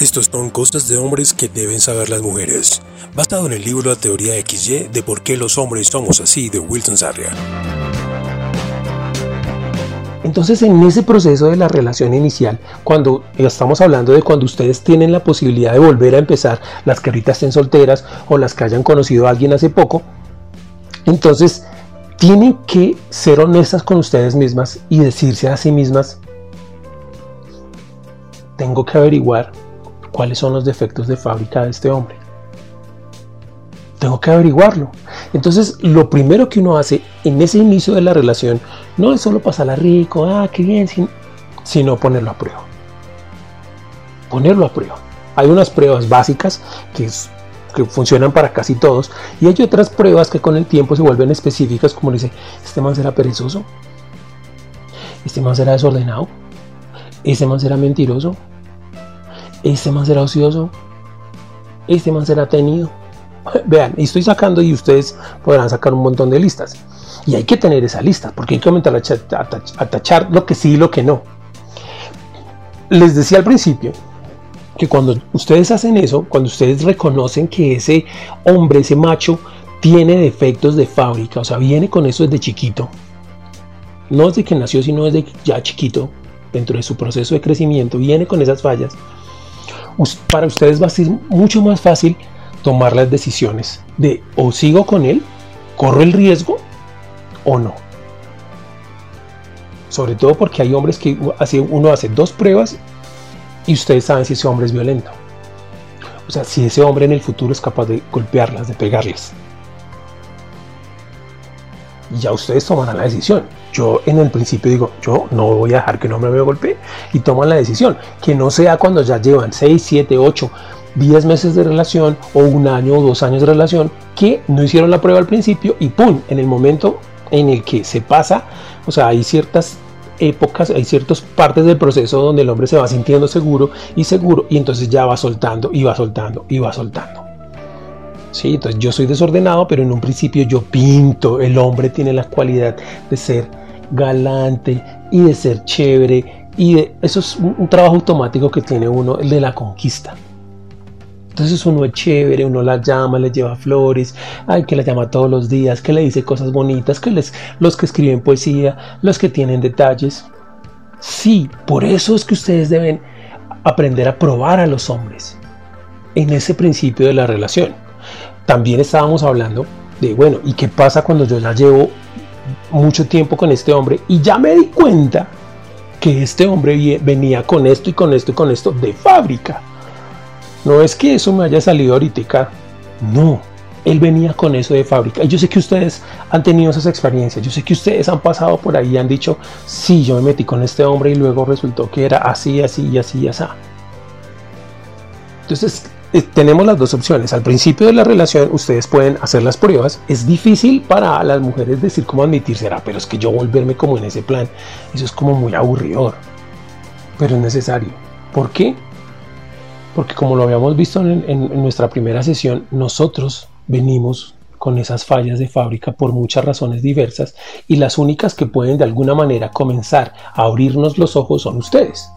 Estos son cosas de hombres que deben saber las mujeres, basado en el libro La teoría XY de por qué los hombres somos así de Wilson Sarria. Entonces en ese proceso de la relación inicial, cuando estamos hablando de cuando ustedes tienen la posibilidad de volver a empezar, las que ahorita estén solteras o las que hayan conocido a alguien hace poco, entonces tienen que ser honestas con ustedes mismas y decirse a sí mismas, tengo que averiguar cuáles son los defectos de fábrica de este hombre. Tengo que averiguarlo. Entonces, lo primero que uno hace en ese inicio de la relación no es solo pasarla rico, ah, qué bien, sino ponerlo a prueba. Ponerlo a prueba. Hay unas pruebas básicas que, funcionan para casi todos y hay otras pruebas que con el tiempo se vuelven específicas, como dice, este man será perezoso, este man será desordenado, este man será mentiroso, este man será ocioso, este man será tenido. Vean, estoy sacando y ustedes podrán sacar un montón de listas. Y hay que tener esa lista, porque hay que comenzar a, tachar lo que sí y lo que no. Les decía al principio que cuando ustedes hacen eso, cuando ustedes reconocen que ese hombre, ese macho, tiene defectos de fábrica, o sea, viene con eso desde chiquito, no desde que nació, sino desde ya chiquito, dentro de su proceso de crecimiento, viene con esas fallas, para ustedes va a ser mucho más fácil tomar las decisiones de o sigo con él, corro el riesgo o no. Sobre todo porque hay hombres que uno hace dos pruebas y ustedes saben si ese hombre es violento. O sea, si ese hombre en el futuro es capaz de golpearlas, de pegarles. Ya ustedes toman la decisión. Yo en el principio digo, yo no voy a dejar que un hombre me golpee y toman la decisión. Que no sea cuando ya llevan 6, 7, 8, 10 meses de relación o un año o dos años de relación que no hicieron la prueba al principio y ¡pum! En el momento en el que se pasa, o sea, hay ciertas épocas, hay ciertas partes del proceso donde el hombre se va sintiendo seguro y seguro y entonces ya va soltando y va soltando y va soltando. Sí, entonces yo soy desordenado, pero en un principio yo pinto. El hombre tiene la cualidad de ser galante y de ser chévere. Y eso es un, trabajo automático que tiene uno, el de la conquista. Entonces uno es chévere, uno la llama, le lleva flores, ay, que la llama todos los días, que le dice cosas bonitas, que les, los que escriben poesía, los que tienen detalles. Sí, por eso es que ustedes deben aprender a probar a los hombres en ese principio de la relación. También estábamos hablando de, bueno, ¿y qué pasa cuando yo ya llevo mucho tiempo con este hombre y ya me di cuenta que este hombre venía con esto y con esto y con esto de fábrica? No es que eso me haya salido ahorita, no, él venía con eso de fábrica. Y yo sé que ustedes han tenido esas experiencias, yo sé que ustedes han pasado por ahí y han dicho, sí, yo me metí con este hombre y luego resultó que era así, así y así así. Entonces, tenemos las dos opciones. Al principio de la relación ustedes pueden hacer las pruebas. Es difícil para las mujeres decir cómo admitir será, pero es que yo volverme como en ese plan, eso es como muy aburridor. Pero es necesario. ¿Por qué? Porque como lo habíamos visto en nuestra primera sesión, nosotros venimos con esas fallas de fábrica por muchas razones diversas y las únicas que pueden de alguna manera comenzar a abrirnos los ojos son ustedes.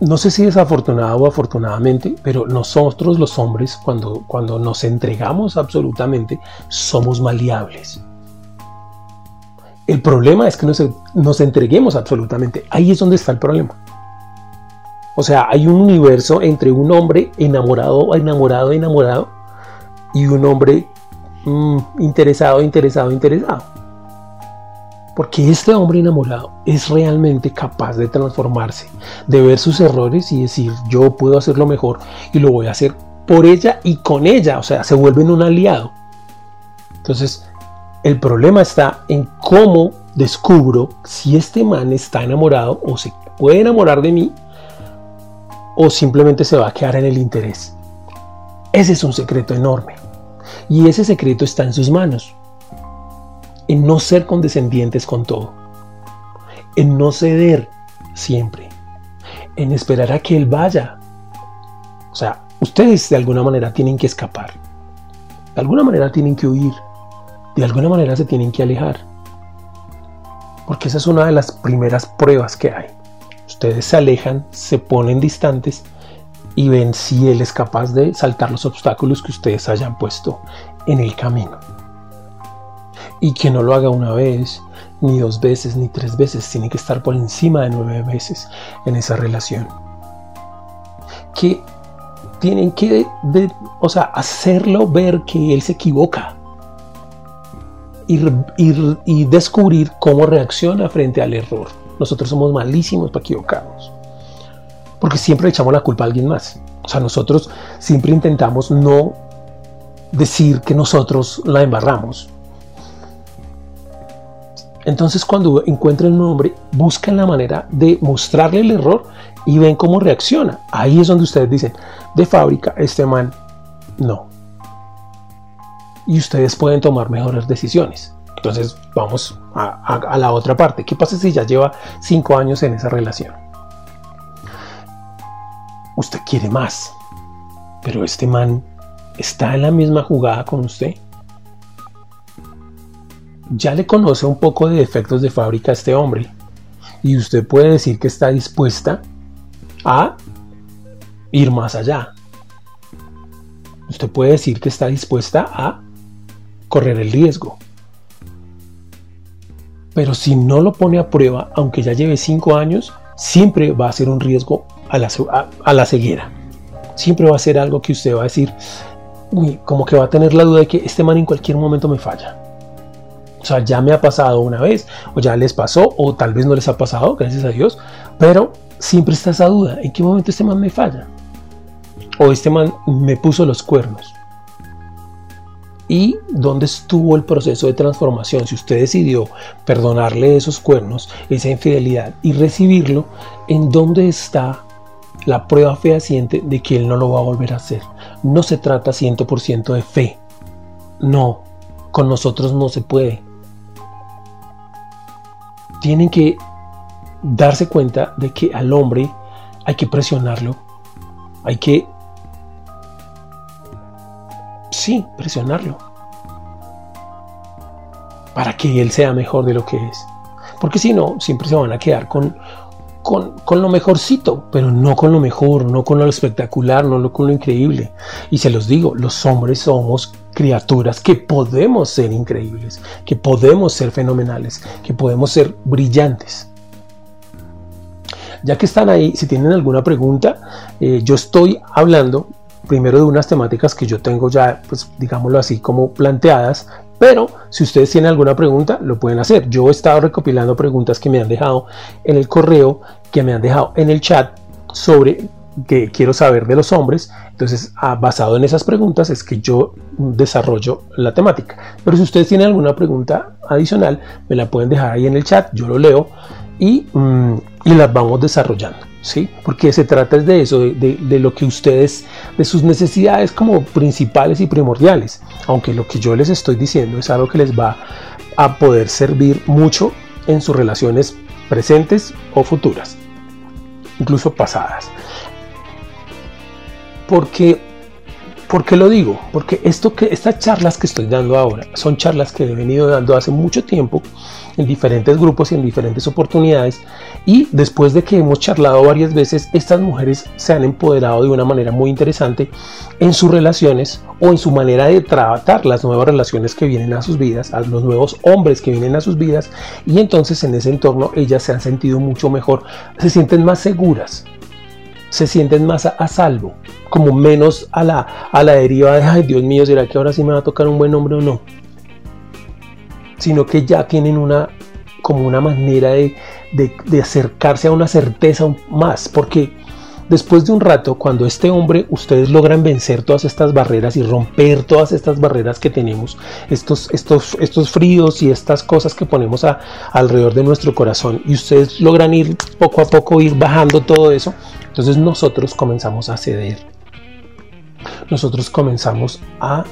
No sé si desafortunado o afortunadamente, pero nosotros los hombres, cuando, cuando nos entregamos absolutamente, somos maleables. El problema es que nos, nos entreguemos absolutamente. Ahí es donde está el problema. O sea, hay un universo entre un hombre enamorado, enamorado, enamorado y un hombre mm, interesado, interesado, interesado. Porque este hombre enamorado es realmente capaz de transformarse, de ver sus errores y decir, yo puedo hacerlo mejor y lo voy a hacer por ella y con ella. O sea, se vuelven un aliado. Entonces, el problema está en cómo descubro si este man está enamorado o se puede enamorar de mí o simplemente se va a quedar en el interés. Ese es un secreto enorme. Y ese secreto está en sus manos en no ser condescendientes con todo, en no ceder siempre, en esperar a que Él vaya. O sea, ustedes de alguna manera tienen que escapar, de alguna manera tienen que huir, de alguna manera se tienen que alejar, porque esa es una de las primeras pruebas que hay. Ustedes se alejan, se ponen distantes y ven si él es capaz de saltar los obstáculos que ustedes hayan puesto en el camino. Y que no lo haga una vez, ni dos veces, ni tres veces, tiene que estar por encima de nueve veces en esa relación. Que tienen que, o sea, hacerlo ver que él se equivoca. Y, y descubrir cómo reacciona frente al error. Nosotros somos malísimos para equivocarnos porque siempre echamos la culpa a alguien más. O sea, nosotros siempre intentamos no decir que nosotros la embarramos. Entonces cuando encuentran un hombre, buscan la manera de mostrarle el error y ven cómo reacciona. Ahí es donde ustedes dicen, de fábrica, este man, no. Y ustedes pueden tomar mejores decisiones. Entonces vamos a, a la otra parte. ¿Qué pasa si ya lleva cinco años en esa relación? usted quiere más. Pero este man está en la misma jugada con usted. Ya le conoce un poco de defectos de fábrica a este hombre. Y usted puede decir que está dispuesta a ir más allá. Usted puede decir que está dispuesta a correr el riesgo. Pero si no lo pone a prueba, aunque ya lleve cinco años, siempre va a ser un riesgo a la, ceguera. Siempre va a ser algo que usted va a decir, como que va a tener la duda de que este man en cualquier momento me falla. O sea, ya me ha pasado una vez, o ya les pasó, o tal vez no les ha pasado, gracias a Dios, pero siempre está esa duda, ¿en qué momento este man me falla? O este man me puso los cuernos. ¿Y dónde estuvo el proceso de transformación? Si usted decidió perdonarle esos cuernos, esa infidelidad y recibirlo, ¿en dónde está la prueba fehaciente de que él no lo va a volver a hacer? No se trata 100% de fe. No, con nosotros no se puede. Tienen que darse cuenta de que al hombre hay que presionarlo, hay que sí, presionarlo. Para que él sea mejor de lo que es. Porque si no, siempre se van a quedar con, con, lo mejorcito, pero no con lo mejor, no con lo espectacular, no con lo increíble. Y se los digo, los hombres somos criaturas que podemos ser increíbles, que podemos ser fenomenales, que podemos ser brillantes. Ya que están ahí, si tienen alguna pregunta, eh, yo estoy hablando primero de unas temáticas que yo tengo ya, pues digámoslo así, como planteadas, pero si ustedes tienen alguna pregunta, lo pueden hacer. Yo he estado recopilando preguntas que me han dejado en el correo, que me han dejado en el chat sobre que quiero saber de los hombres. Entonces, ah, basado en esas preguntas es que yo desarrollo la temática. Pero si ustedes tienen alguna pregunta adicional, me la pueden dejar ahí en el chat, yo lo leo y, mm, y las vamos desarrollando. ¿Sí? Porque se trata de eso, de, lo que ustedes, de sus necesidades como principales y primordiales. Aunque lo que yo les estoy diciendo es algo que les va a poder servir mucho en sus relaciones presentes o futuras, incluso pasadas. Porque, ¿Por qué lo digo? Porque esto que, estas charlas que estoy dando ahora son charlas que he venido dando hace mucho tiempo en diferentes grupos y en diferentes oportunidades. Y después de que hemos charlado varias veces, estas mujeres se han empoderado de una manera muy interesante en sus relaciones o en su manera de tratar las nuevas relaciones que vienen a sus vidas, a los nuevos hombres que vienen a sus vidas. Y entonces en ese entorno ellas se han sentido mucho mejor, se sienten más seguras, se sienten más a, salvo, como menos a la, a la deriva de, ay Dios mío, ¿será que ahora sí me va a tocar un buen hombre o no? sino que ya tienen una como una manera de, acercarse a una certeza más, porque después de un rato, cuando este hombre, ustedes logran vencer todas estas barreras y romper todas estas barreras que tenemos, estos, estos, estos fríos y estas cosas que ponemos alrededor de nuestro corazón, y ustedes logran ir poco a poco, ir bajando todo eso, entonces nosotros comenzamos a ceder. Nosotros comenzamos a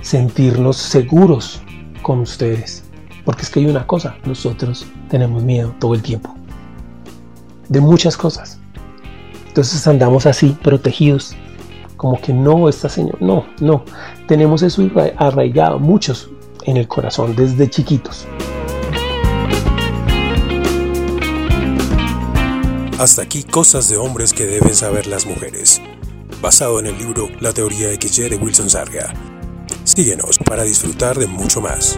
sentirnos seguros con ustedes. Porque es que hay una cosa, nosotros tenemos miedo todo el tiempo. De muchas cosas. Entonces andamos así, protegidos. Como que no, está Señor. No, no. Tenemos eso arraigado, muchos en el corazón, desde chiquitos. Hasta aquí cosas de hombres que deben saber las mujeres, basado en el libro La teoría XY de Wilson Sarga. Síguenos para disfrutar de mucho más.